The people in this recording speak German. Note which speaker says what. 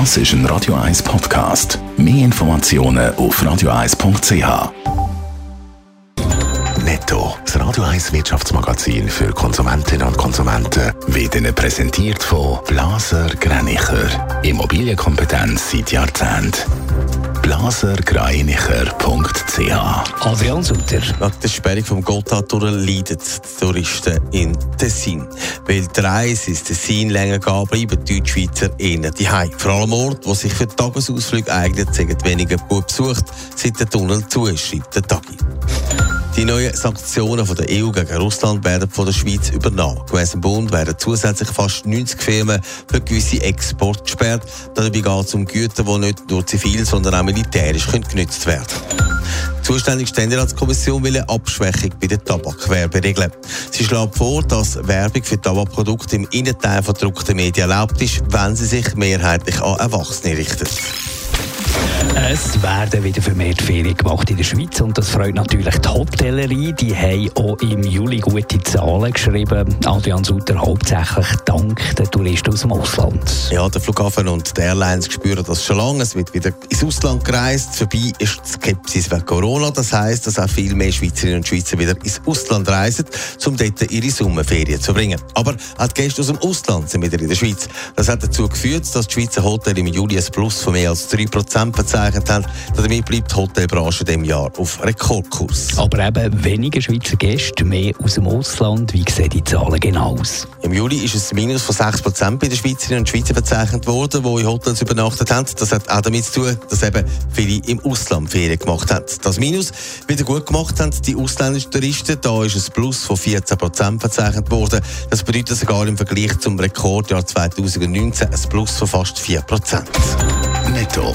Speaker 1: Das ist ein Radio 1 Podcast. Mehr Informationen auf radio1.ch. Netto, das Radio 1 Wirtschaftsmagazin für Konsumentinnen und Konsumenten, wird Ihnen präsentiert von Blaser Greinicher. Immobilienkompetenz seit Jahrzehnten blasergreinicher.ch
Speaker 2: Adrian Sutter.
Speaker 3: Nach der Sperrung vom Gotthard leiden die Touristen in Tessin. Weil die Reise ins Tessin länger geht, bleiben die Deutschschweizer eher daheim. Vor allem Ort, wo sich für Tagesausflüge eignet, sind weniger gut besucht, seit der Tunnel zu ist, schreibt der Tagi. Die neuen Sanktionen von der EU gegen Russland werden von der Schweiz übernommen. Gemäss dem Bund werden zusätzlich fast 90 Firmen für gewisse Exporte gesperrt. Dabei geht es um Güter, die nicht nur zivil, sondern auch militärisch genutzt werden können. Die zuständige Ständeratskommission will eine Abschwächung bei der Tabakwerbe regeln. Sie schlägt vor, dass Werbung für Tabakprodukte im Innenteil von gedruckten Medien erlaubt ist, wenn sie sich mehrheitlich an Erwachsene richtet.
Speaker 2: Es werden wieder vermehrt Ferien gemacht in der Schweiz und das freut natürlich die Hotellerie. Die haben auch im Juli gute Zahlen geschrieben. Adrian Sutter hauptsächlich dank den Touristen aus dem Ausland.
Speaker 3: Ja, der Flughafen und die Airlines spüren das schon lange. Es wird wieder ins Ausland gereist. Vorbei ist die Skepsis wegen Corona. Das heisst, dass auch viel mehr Schweizerinnen und Schweizer wieder ins Ausland reisen, um dort ihre Sommerferien zu bringen. Aber auch die Gäste aus dem Ausland sind wieder in der Schweiz. Das hat dazu geführt, dass die Schweizer Hotels im Juli ein Plus von mehr als 3% verzeichnet haben. Damit bleibt die Hotelbranche in diesem Jahr auf Rekordkurs.
Speaker 2: Aber eben weniger Schweizer Gäste, mehr aus dem Ausland. Wie sehen die Zahlen genau aus?
Speaker 3: Im Juli ist es ein Minus von 6% bei den Schweizerinnen und Schweizer verzeichnet worden, die in Hotels übernachtet haben. Das hat auch damit zu tun, dass eben viele im Ausland Ferien gemacht haben. Das Minus wieder gut gemacht haben die ausländischen Touristen. Da ist ein Plus von 14% verzeichnet worden. Das bedeutet sogar im Vergleich zum Rekordjahr 2019 ein Plus von fast 4%.
Speaker 1: Netto,